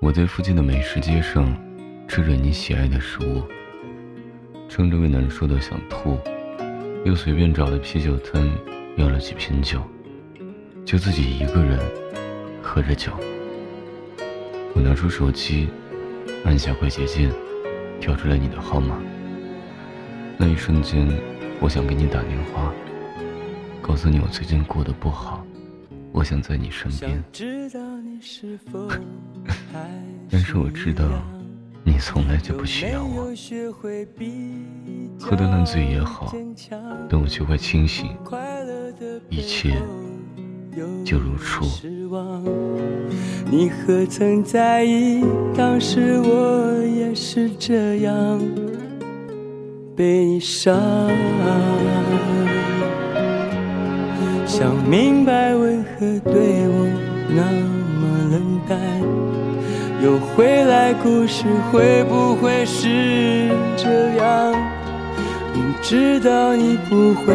我在附近的美食街上吃着你喜爱的食物，撑着胃难受的想吐，又随便找了啤酒摊要了几瓶酒，就自己一个人喝着酒。我拿出手机，按下快捷键，调出了你的号码。那一瞬间，我想给你打电话，告诉你我最近过得不好，我想在你身边。但是我知道，你从来就不需要我。喝得烂醉也好，等我酒快清醒，一切就如初。你何曾在意？当时我也是这样被你伤。想明白为何对我那么冷淡，又回来，故事会不会是这样？明知道你不会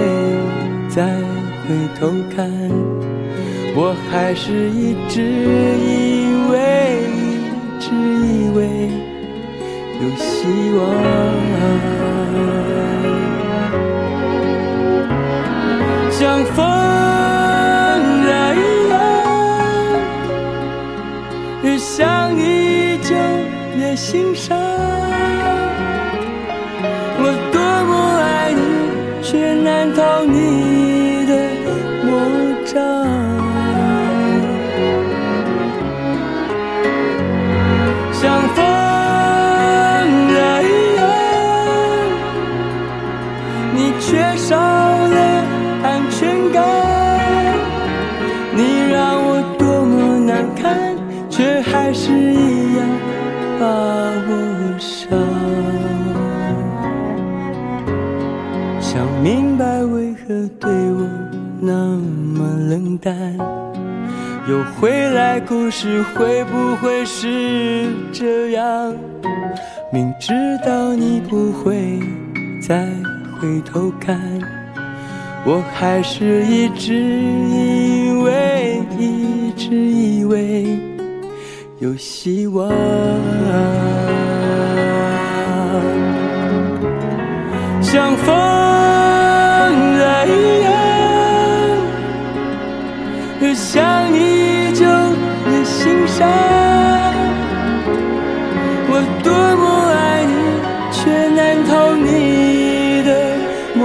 再回头看，我还是一直以为，一直以为有希望，越心伤，我多么爱你，却难逃你的魔掌。像风一样，你缺少了安全感，你让我多么难堪。却还是的对我那么冷淡，又回来，故事会不会是这样？明知道你不会再回头看，我还是一直以为，一直以为。有希望，像风多么爱你，却难逃你的魔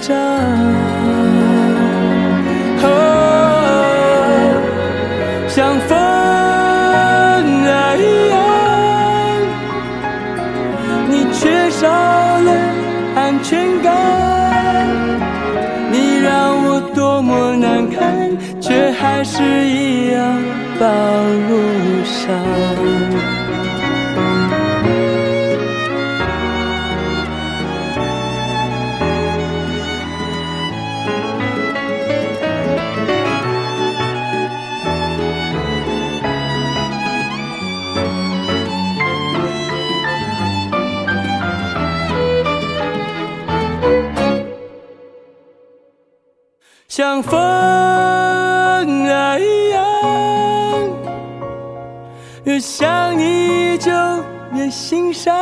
掌。像风一样，你缺。少了安全感，你让我多么难堪，却还是一样把我伤。像风啊一样，越想你就越心伤。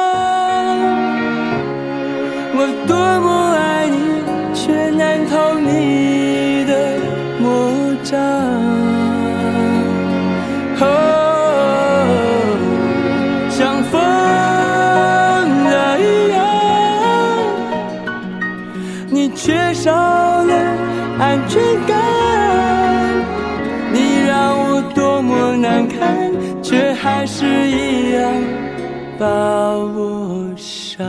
我多么爱你，却难逃你的魔掌。像风儿一样，你缺少了。安全感，你让我多么难堪，却还是一样把我伤。